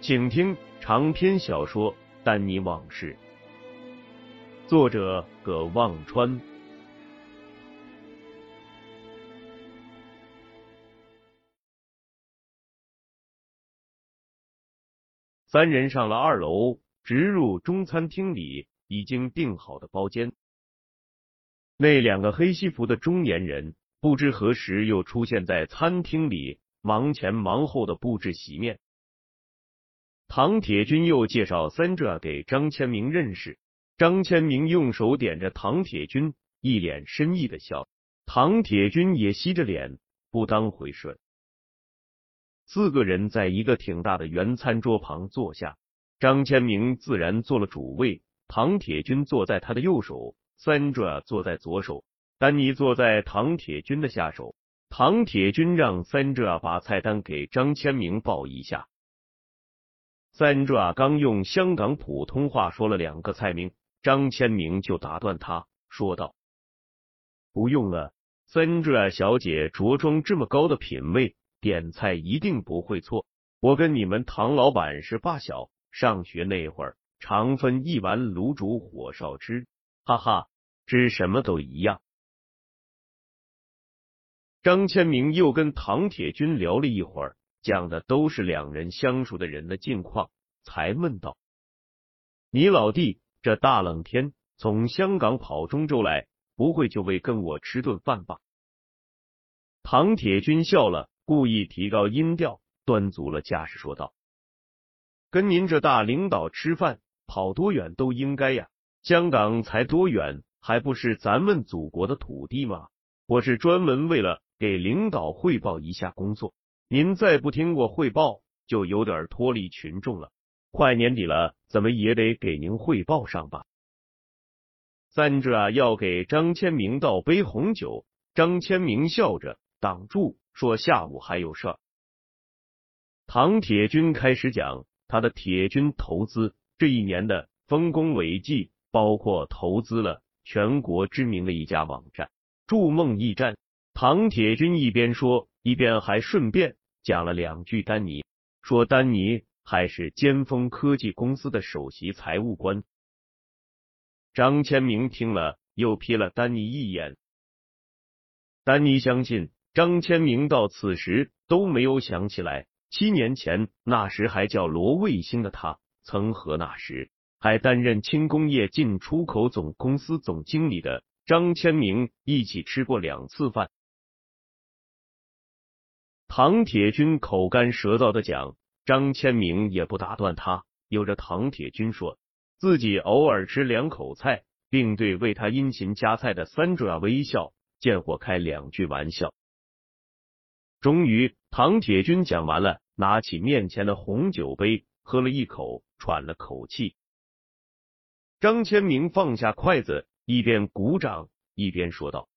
请听长篇小说《丹尼往事》，作者葛望川。三人上了二楼，直入中餐厅里已经订好的包间。那两个黑西服的中年人不知何时又出现在餐厅里，忙前忙后的布置席面。唐铁军又介绍三者给张千明认识，张千明用手点着唐铁军，一脸深意的笑。唐铁军也吸着脸，不当回事。四个人在一个挺大的圆餐桌旁坐下，张千明自然坐了主位，唐铁军坐在他的右手，三者坐在左手，丹尼坐在唐铁军的下手。唐铁军让三者把菜单给张千明报一下。三爪刚用香港普通话说了两个菜名，张千明就打断他，说道：“不用了，三爪小姐着装这么高的品味。”点菜一定不会错。我跟你们唐老板是发小，上学那会儿常分一碗卤煮火烧吃，哈哈，吃什么都一样。张千明又跟唐铁军聊了一会儿，讲的都是两人相熟的人的近况，才问道：“你老弟这大冷天从香港跑中州来，不会就为跟我吃顿饭吧？”唐铁军笑了。故意提高音调，端足了架势，说道：“跟您这大领导吃饭，跑多远都应该呀。香港才多远，还不是咱们祖国的土地吗？我是专门为了给领导汇报一下工作。您再不听我汇报，就有点脱离群众了。快年底了，怎么也得给您汇报上吧。”三者要给张千明倒杯红酒，张千明笑着挡住。说下午还有事儿。唐铁军开始讲他的铁军投资这一年的丰功伟绩，包括投资了全国知名的一家网站“筑梦驿站”。唐铁军一边说，一边还顺便讲了两句丹尼，说丹尼还是尖峰科技公司的首席财务官。张千明听了，又瞥了丹尼一眼。丹尼相信。张千明到此时都没有想起来，七年前那时还叫罗卫星的他，曾和那时还担任轻工业进出口总公司总经理的张千明一起吃过两次饭。唐铁军口干舌燥的讲，张千明也不打断他，有着唐铁军说自己偶尔吃两口菜，并对为他殷勤夹菜的三爪微笑，见或开两句玩笑。终于，唐铁军讲完了，拿起面前的红酒杯，喝了一口，喘了口气。张千明放下筷子，一边鼓掌，一边说道：“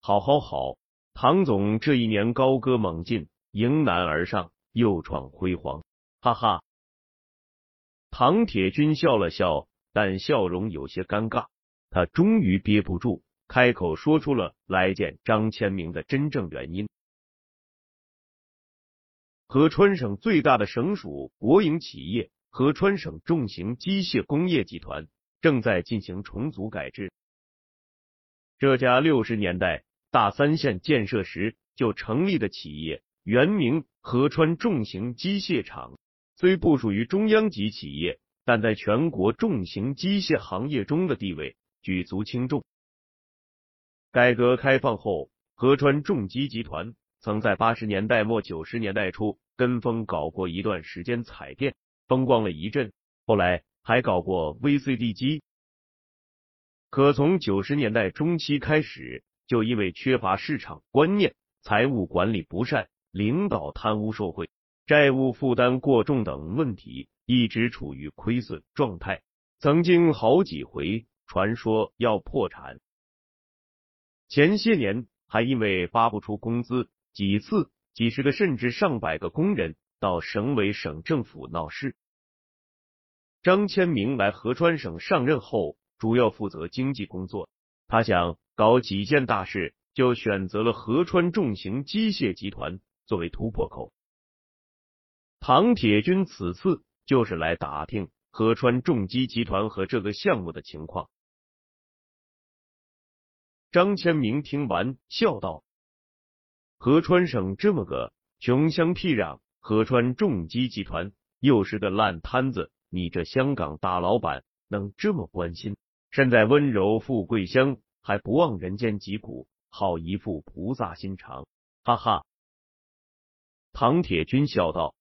好，好，好，唐总这一年高歌猛进，迎难而上，又创辉煌，哈哈。”唐铁军笑了笑，但笑容有些尴尬。他终于憋不住，开口说出了来见张千明的真正原因。合川省最大的省属国营企业合川省重型机械工业集团正在进行重组改制。这家六十年代大三线建设时就成立的企业，原名合川重型机械厂，虽不属于中央级企业，但在全国重型机械行业中的地位举足轻重。改革开放后，合川重机集团曾在八十年代末九十年代初跟风搞过一段时间彩电，风光了一阵，后来还搞过 VCD 机。可从九十年代中期开始，就因为缺乏市场观念、财务管理不善、领导贪污受贿、债务负担过重等问题，一直处于亏损状态，曾经好几回传说要破产。前些年还因为发不出工资，几次几十个甚至上百个工人到省委省政府闹事。张千明来合川省上任后。主要负责经济工作，他想搞几件大事，就选择了合川重型机械集团作为突破口。唐铁军此次就是来打听合川重机集团和这个项目的情况。张千明听完笑道：“合川省这么个穷乡僻壤，合川重机集团又是个烂摊子，你这香港大老板能这么关心？”身在温柔富贵乡，还不忘人间疾苦，好一副菩萨心肠，哈哈！唐铁军笑道：“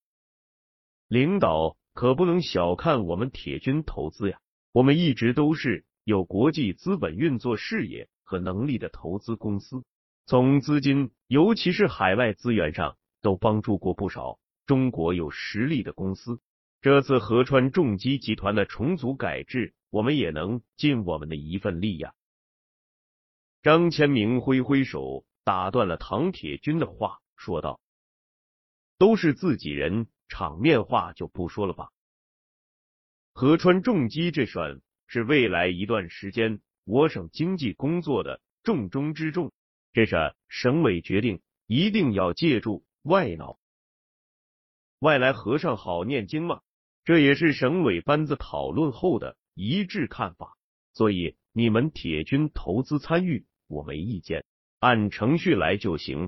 领导可不能小看我们铁军投资呀，我们一直都是有国际资本运作视野和能力的投资公司，从资金，尤其是海外资源上，都帮助过不少中国有实力的公司。这次合川重机集团的重组改制。”我们也能尽我们的一份力呀！张千明挥挥手打断了唐铁军的话，说道：“都是自己人，场面话就不说了吧。合川重机这算是未来一段时间我省经济工作的重中之重，这是省委决定，一定要借助外脑。外来和尚好念经吗，这也是省委班子讨论后的。”一致看法，所以你们铁军投资参与，我没意见，按程序来就行。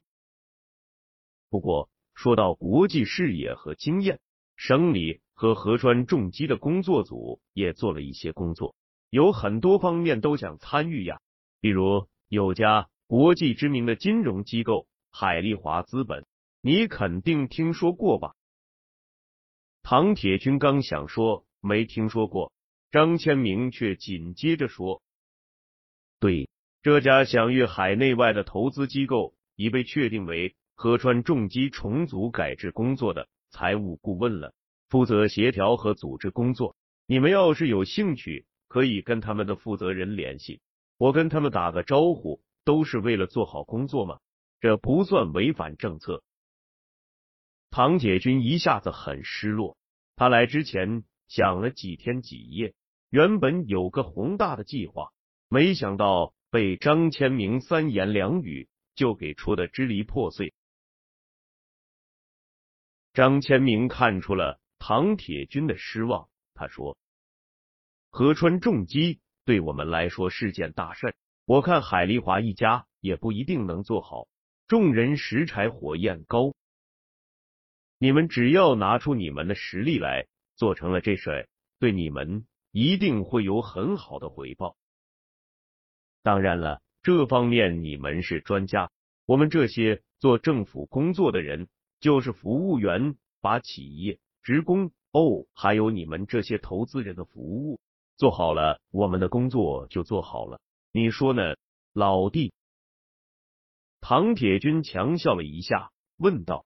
不过说到国际视野和经验，省里和合川重机的工作组也做了一些工作，有很多方面都想参与呀。比如有家国际知名的金融机构海利华资本，你肯定听说过吧？唐铁军刚想说没听说过。张千明却紧接着说：“对，这家享誉海内外的投资机构已被确定为合川重机重组改制工作的财务顾问了，负责协调和组织工作。你们要是有兴趣，可以跟他们的负责人联系，我跟他们打个招呼，都是为了做好工作嘛，这不算违反政策。”唐铁军一下子很失落，他来之前。想了几天几夜，原本有个宏大的计划，没想到被张千明三言两语就给戳得支离破碎。张千明看出了唐铁军的失望，他说：“合川重机对我们来说是件大事，我看海丽华一家也不一定能做好。众人拾柴火焰高，你们只要拿出你们的实力来。”做成了这事，对你们一定会有很好的回报。当然了，这方面你们是专家，我们这些做政府工作的人就是服务员，把企业、职工哦，还有你们这些投资人的服务做好了，我们的工作就做好了。你说呢，老弟？唐铁军强笑了一下，问道：“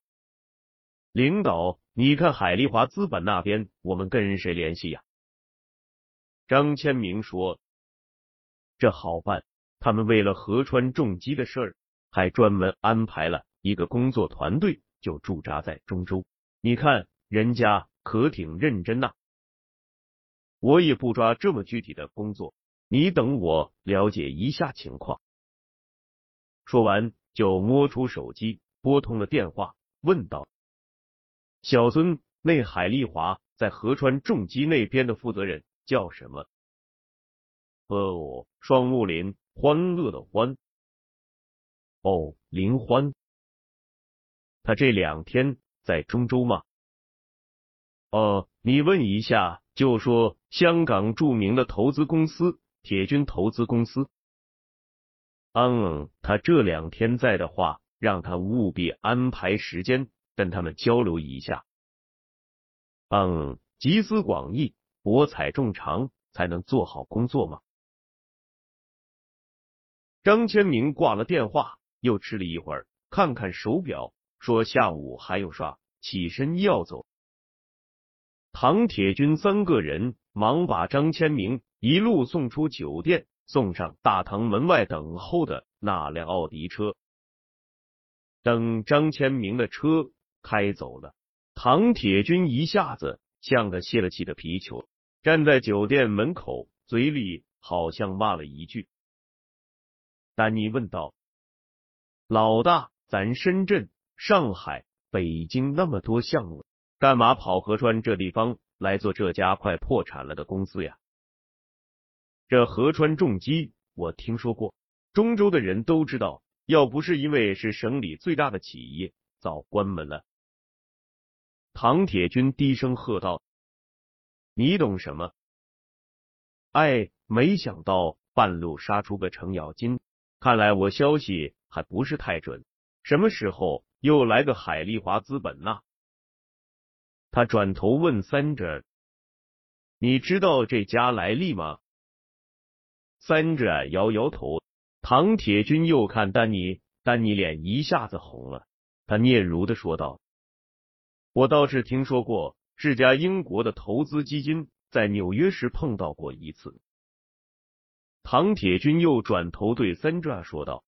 领导。”你看海利华资本那边，我们跟谁联系呀？张千明说：“这好办，他们为了合川重机的事儿，还专门安排了一个工作团队，就驻扎在中州。你看人家可挺认真呐。我也不抓这么具体的工作，你等我了解一下情况。”说完，就摸出手机，拨通了电话，问道。小孙，那海丽华在合川重机那边的负责人叫什么？哦，双木林，欢乐的欢。哦，林欢。他这两天在中州吗？哦，你问一下，就说香港著名的投资公司铁军投资公司。嗯，他这两天在的话，让他务必安排时间跟他们交流一下。嗯，集思广益，博采众长，才能做好工作嘛。张千明挂了电话，又吃了一会儿，看看手表，说下午还有耍，起身要走。唐铁军三个人忙把张千明一路送出酒店，送上大堂门外等候的那辆奥迪车。等张千明的车开走了，唐铁军一下子像个泄了气的皮球，站在酒店门口，嘴里好像骂了一句。丹尼问道：“老大，咱深圳、上海、北京那么多项目。”干嘛跑合川这地方来做这家快破产了的公司呀？这合川重机我听说过，中州的人都知道，要不是因为是省里最大的企业，早关门了。唐铁军低声喝道：“你懂什么？哎，没想到半路杀出个程咬金，看来我消息还不是太准。什么时候又来个海利华资本呢？”他转头问三者：“你知道这家来历吗？”三者摇摇头。唐铁军又看丹尼，丹尼脸一下子红了。他嗫嚅的说道：“我倒是听说过，是家英国的投资基金在纽约时碰到过一次。”唐铁军又转头对三者说道：“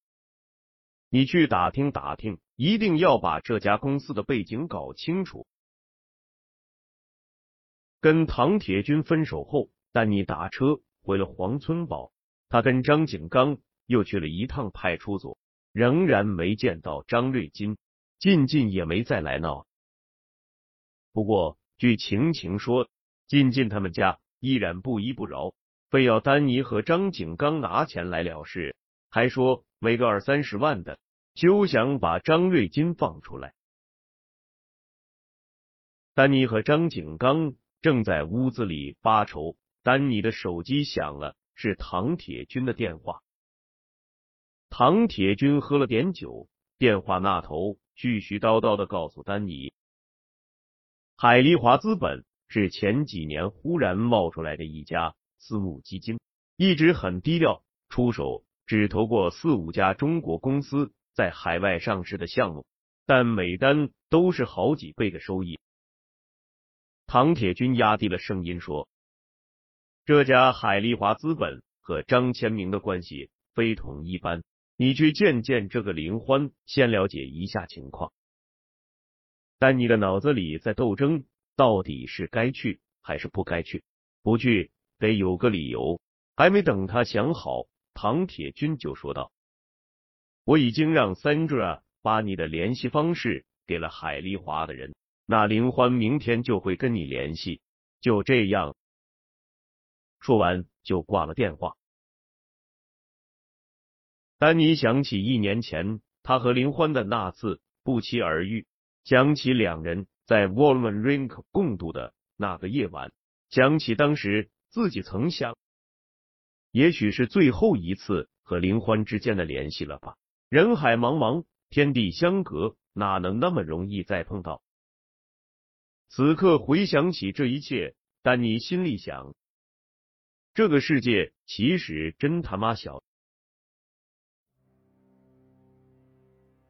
你去打听打听，一定要把这家公司的背景搞清楚。”跟唐铁军分手后，丹尼打车回了黄村堡。他跟张景刚又去了一趟派出所，仍然没见到张瑞金，进进也没再来闹。不过据晴晴说，进进他们家依然不依不饶，非要丹尼和张景刚拿钱来了事，还说没个二三十万的，休想把张瑞金放出来。丹尼和张景刚。正在屋子里发愁，丹尼的手机响了，是唐铁军的电话。唐铁军喝了点酒，电话那头絮絮叨叨的告诉丹尼，海利华资本是前几年忽然冒出来的一家私募基金，一直很低调，出手只投过四五家中国公司在海外上市的项目，但每单都是好几倍的收益。唐铁军压低了声音说：“这家海利华资本和张千明的关系非同一般，你去见见这个林欢，先了解一下情况。但你的脑子里在斗争，到底是该去还是不该去？不去得有个理由。”还没等他想好，唐铁军就说道：“我已经让三哥把你的联系方式给了海丽华的人。”那林欢明天就会跟你联系，就这样。说完就挂了电话。丹尼想起一年前他和林欢的那次不期而遇，想起两人在 Walman Rink 共度的那个夜晚，想起当时自己曾想，也许是最后一次和林欢之间的联系了吧。人海茫茫，天地相隔，哪能那么容易再碰到？此刻回想起这一切，丹尼心里想：这个世界其实真他妈小。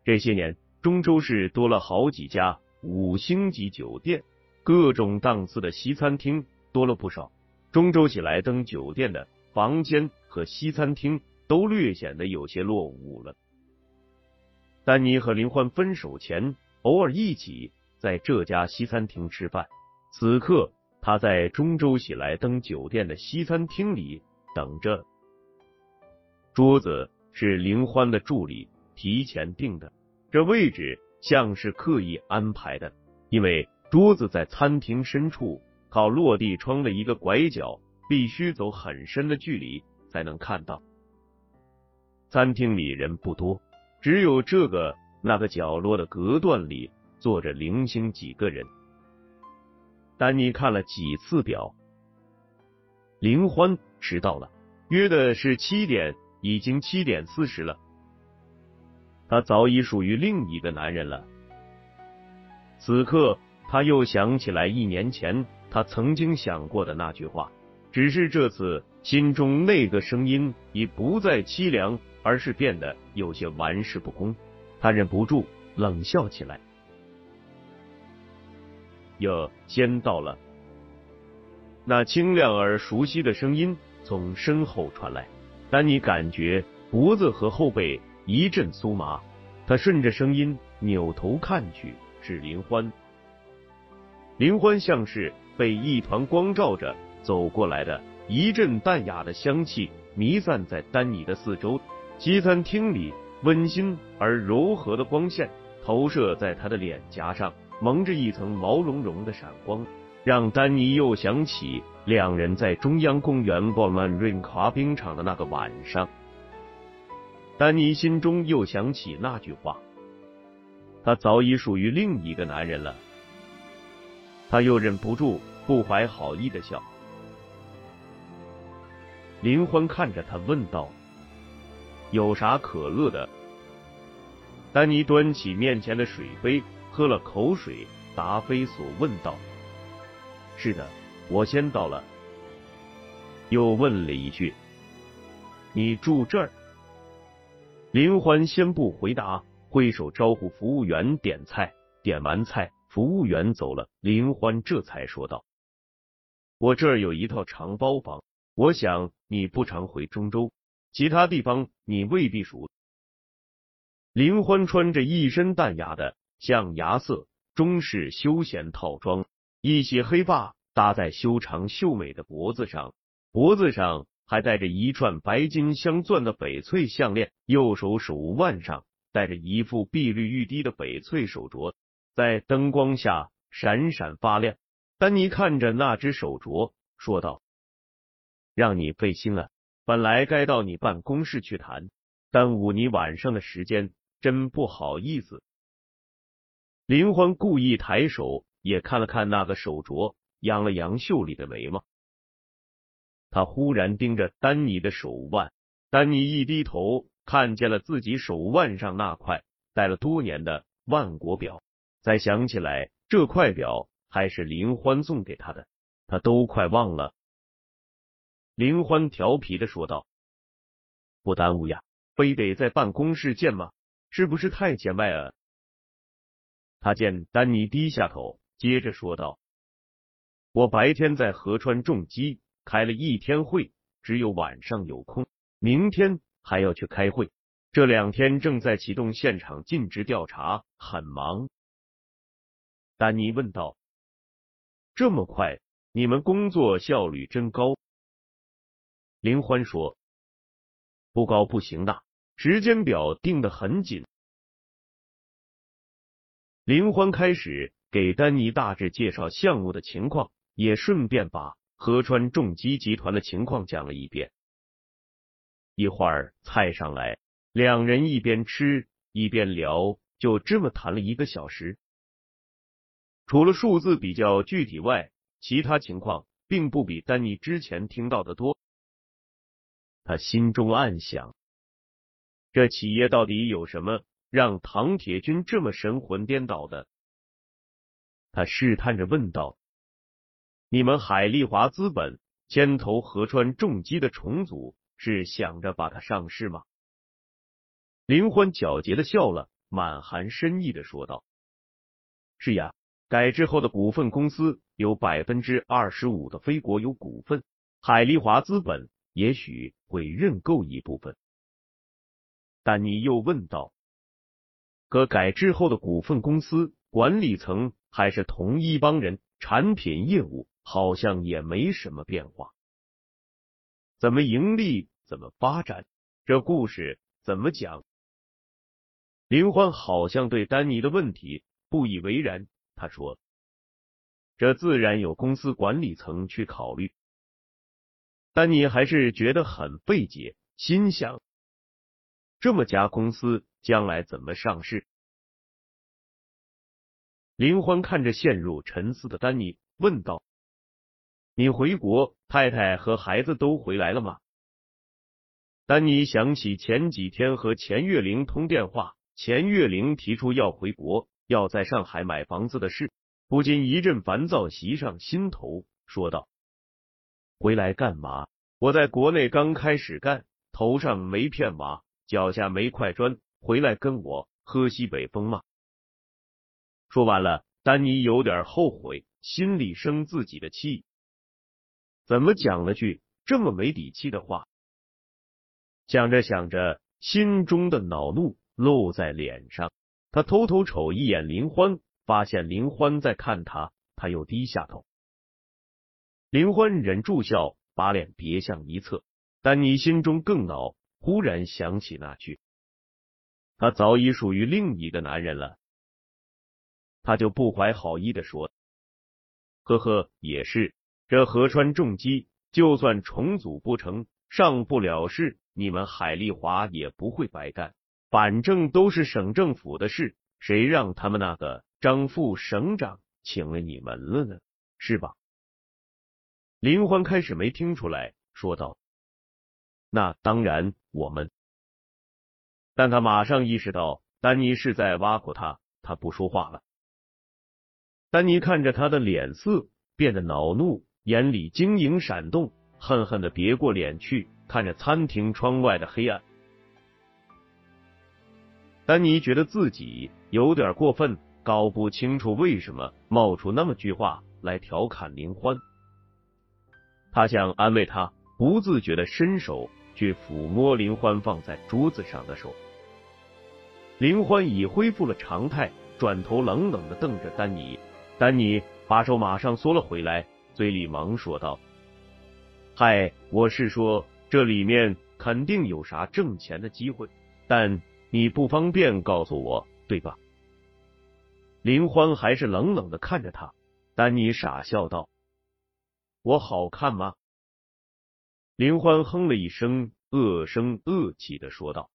这些年，中州市多了好几家五星级酒店，各种档次的西餐厅多了不少。中州喜来登酒店的房间和西餐厅都略显得有些落伍了。丹尼和林欢分手前，偶尔一起。在这家西餐厅吃饭，此刻他在中州喜来登酒店的西餐厅里等着。桌子是林欢的助理提前订的，这位置像是刻意安排的，因为桌子在餐厅深处，靠落地窗的一个拐角，必须走很深的距离才能看到。餐厅里人不多，只有这个那个角落的隔断里坐着零星几个人。丹尼看了几次表，林欢迟到了，约的是七点，已经七点四十了。他早已属于另一个男人了。此刻，他又想起来一年前他曾经想过的那句话，只是这次心中那个声音已不再凄凉，而是变得有些玩世不恭。他忍不住冷笑起来。哟，先到了。那清亮而熟悉的声音从身后传来，丹尼感觉脖子和后背一阵酥麻。他顺着声音扭头看去，是林欢。林欢像是被一团光照着走过来的，一阵淡雅的香气弥散在丹尼的四周。西餐厅里温馨而柔和的光线投射在他的脸颊上。蒙着一层毛茸茸的闪光，让丹尼又想起两人在中央公园逛曼瑞卡冰场的那个晚上。丹尼心中又想起那句话，他早已属于另一个男人了。他又忍不住不怀好意的笑。林欢看着他问道：“有啥可乐的？”丹尼端起面前的水杯。喝了口水，答非所问道：“是的，我先到了。”又问了一句：“你住这儿？”林欢先不回答，挥手招呼服务员点菜。点完菜，服务员走了，林欢这才说道：“我这儿有一套长包房，我想你不常回中州，其他地方你未必熟。”林欢穿着一身淡雅的。象牙色中式休闲套装，一袭黑发搭在修长秀美的脖子上，脖子上还戴着一串白金镶钻的翡翠项链，右手手腕上戴着一副碧绿欲滴的翡翠手镯，在灯光下闪闪发亮。丹尼看着那只手镯，说道：“让你费心了，本来该到你办公室去谈，耽误你晚上的时间，真不好意思。”林欢故意抬手，也看了看那个手镯，扬了扬秀丽的眉毛。他忽然盯着丹尼的手腕，丹尼一低头，看见了自己手腕上那块戴了多年的万国表，再想起来这块表还是林欢送给他的，他都快忘了。林欢调皮的说道：“不耽误呀，非得在办公室见吗？是不是太见外了？”他见丹尼低下头，接着说道：“我白天在河川重机开了一天会，只有晚上有空。明天还要去开会，这两天正在启动现场尽职调查，很忙。”丹尼问道：“这么快？你们工作效率真高？”林欢说：“不高不行的，时间表定的很紧。”林欢开始给丹尼大致介绍项目的情况，也顺便把河川重机集团的情况讲了一遍。一会儿菜上来，两人一边吃一边聊，就这么谈了一个小时。除了数字比较具体外，其他情况并不比丹尼之前听到的多。他心中暗想：这企业到底有什么？让唐铁军这么神魂颠倒的？他试探着问道：“你们海利华资本牵头河川重机的重组，是想着把它上市吗？”林欢皎洁的笑了，满含深意的说道：“是呀，改制后的股份公司有百分之二十五的非国有股份，海利华资本也许会认购一部分。”但你又问道。可改制后的股份公司管理层还是同一帮人，产品业务好像也没什么变化。怎么盈利？怎么发展？这故事怎么讲？林欢好像对丹尼的问题不以为然。他说：“这自然有公司管理层去考虑。”丹尼还是觉得很费解，心想：这么家公司将来怎么上市？林欢看着陷入沉思的丹尼，问道：“你回国，太太和孩子都回来了吗？”丹尼想起前几天和钱月玲通电话，钱月玲提出要回国，要在上海买房子的事，不禁一阵烦躁袭上心头，说道：“回来干嘛？我在国内刚开始干，头上没片瓦，脚下没块砖，回来跟我喝西北风吗？”说完了，丹尼有点后悔，心里生自己的气，怎么讲了句这么没底气的话？想着想着，心中的恼怒露在脸上。他偷偷瞅一眼林欢，发现林欢在看他，他又低下头。林欢忍住笑，把脸别向一侧。丹尼心中更恼，忽然想起那句：“他早已属于另一个男人了。”他就不怀好意的说：“呵呵，也是，这河川重机就算重组不成，上不了市，你们海丽华也不会白干。反正都是省政府的事，谁让他们那个张副省长请了你们了呢？是吧？”林欢开始没听出来，说道：“那当然，我们。”但他马上意识到丹尼是在挖苦他，他不说话了。丹尼看着他的脸色变得恼怒，眼里晶莹闪动，恨恨的别过脸去，看着餐厅窗外的黑暗。丹尼觉得自己有点过分，搞不清楚为什么冒出那么句话来调侃林欢。他想安慰他，不自觉的伸手去抚摸林欢放在桌子上的手。林欢已恢复了常态，转头冷冷的瞪着丹尼。丹尼把手马上缩了回来，嘴里忙说道：“嗨，我是说这里面肯定有啥挣钱的机会，但你不方便告诉我，对吧？”林欢还是冷冷的看着他。丹尼傻笑道：“我好看吗？”林欢哼了一声，恶声恶气的说道：“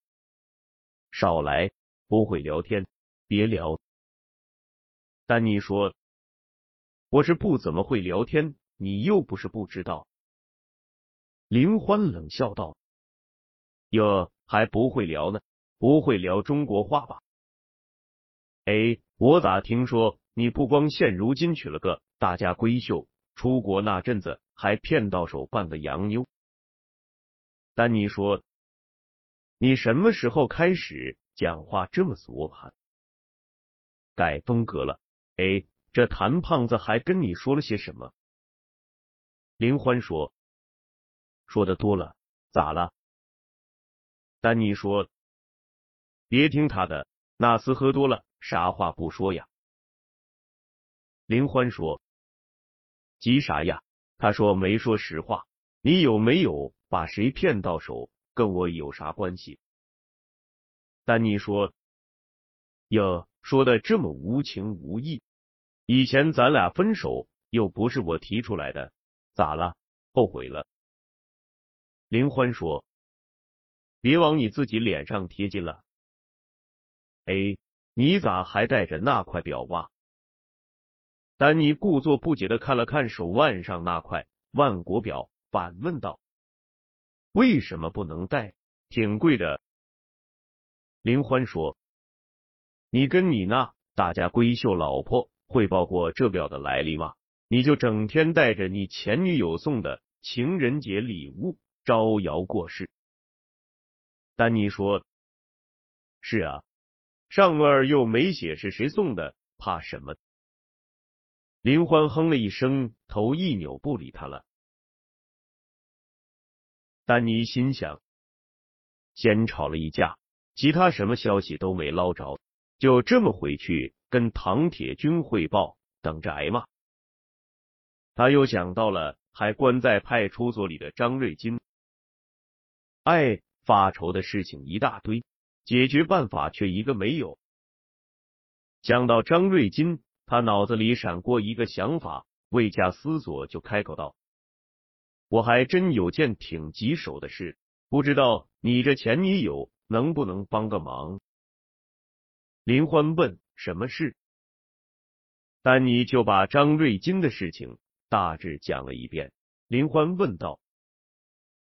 少来，不会聊天，别聊。”丹尼说。我是不怎么会聊天，你又不是不知道。林欢冷笑道：“哟，还不会聊呢？不会聊中国话吧？哎，我咋听说你不光现如今娶了个大家闺秀，出国那阵子还骗到手半个洋妞？”丹尼说：“你什么时候开始讲话这么俗？改风格了？哎。”这谭胖子还跟你说了些什么？林欢说：“说的多了，咋了？”丹尼说：“别听他的，那厮喝多了，啥话不说呀。”林欢说：“急啥呀？他说没说实话，你有没有把谁骗到手，跟我有啥关系？”丹尼说：“哟，说的这么无情无义。”以前咱俩分手又不是我提出来的，咋了？后悔了？林欢说：“别往你自己脸上贴金了。”哎，你咋还带着那块表袜？丹尼故作不解的看了看手腕上那块万国表，反问道：“为什么不能戴？挺贵的。”林欢说：“你跟你那大家闺秀老婆。”汇报过这表的来历吗？你就整天带着你前女友送的情人节礼物招摇过市。丹尼说：“是啊，上面又没写是谁送的，怕什么？”林欢哼了一声，头一扭，不理他了。丹尼心想：先吵了一架，其他什么消息都没捞着，就这么回去。跟唐铁军汇报，等着挨骂。他又想到了还关在派出所里的张瑞金，哎，发愁的事情一大堆，解决办法却一个没有。想到张瑞金，他脑子里闪过一个想法，未加思索就开口道：“我还真有件挺棘手的事，不知道你这前女友能不能帮个忙？”林欢问。什么事？丹尼就把张瑞金的事情大致讲了一遍。林欢问道：“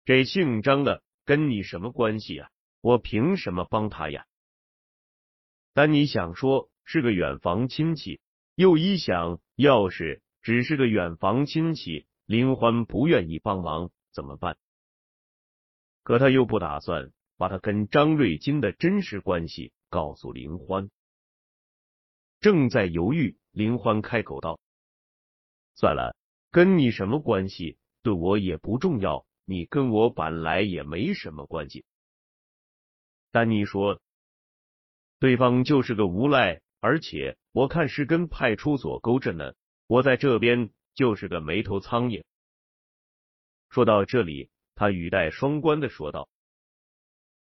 这姓张的跟你什么关系啊？我凭什么帮他呀？”丹尼想说是个远房亲戚，又一想，要是只是个远房亲戚，林欢不愿意帮忙怎么办？可他又不打算把他跟张瑞金的真实关系告诉林欢。正在犹豫，林欢开口道：“算了，跟你什么关系，对我也不重要。你跟我本来也没什么关系。”丹尼说。对方就是个无赖，而且我看是跟派出所勾着呢。我在这边就是个没头苍蝇。说到这里，他语带双关的说道：“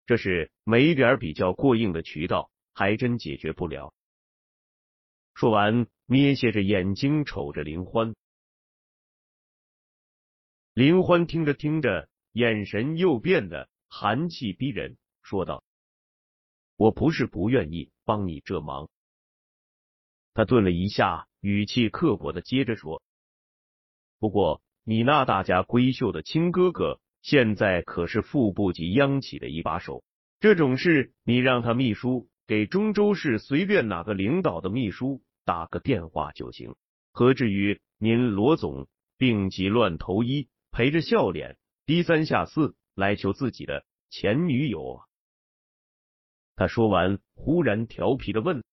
这是没点比较过硬的渠道，还真解决不了。”说完，眯斜着眼睛瞅着林欢。林欢听着听着，眼神又变得寒气逼人，说道。我不是不愿意帮你这忙。他顿了一下，语气刻薄的接着说：“不过你那大家闺秀的亲哥哥，现在可是副部级央企的一把手。这种事，你让他秘书给中州市随便哪个领导的秘书打个电话就行，何至于您罗总病急乱投医，陪着笑脸，低三下四来求自己的前女友啊？”他说完，忽然调皮的问：“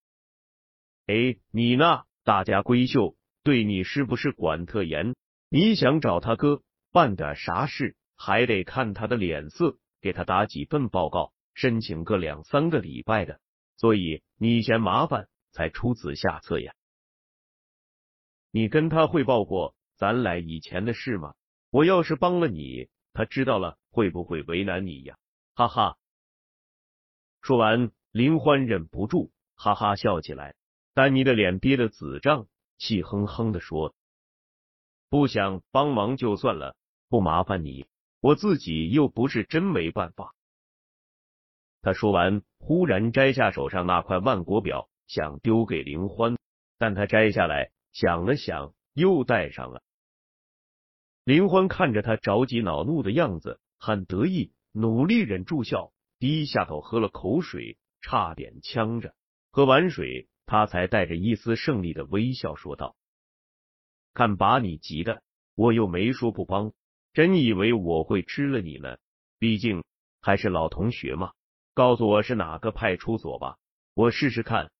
哎，你那大家闺秀对你是不是管特严？你想找他哥办点啥事，还得看他的脸色，给他打几份报告，申请个两三个礼拜的，所以你嫌麻烦才出此下策呀？你跟他汇报过咱俩以前的事吗？我要是帮了你，他知道了会不会为难你呀？哈哈。”说完，林欢忍不住哈哈笑起来。丹尼的脸憋得紫胀，气哼哼的说：“不想帮忙就算了，不麻烦你，我自己又不是真没办法。”他说完，忽然摘下手上那块万国表，想丢给林欢，但他摘下来想了想，又戴上了。林欢看着他着急恼怒的样子，很得意，努力忍住笑。低下头喝了口水，差点呛着。喝完水，他才带着一丝胜利的微笑说道：“看把你急的，我又没说不帮，真以为我会吃了你呢？毕竟还是老同学嘛。告诉我是哪个派出所吧，我试试看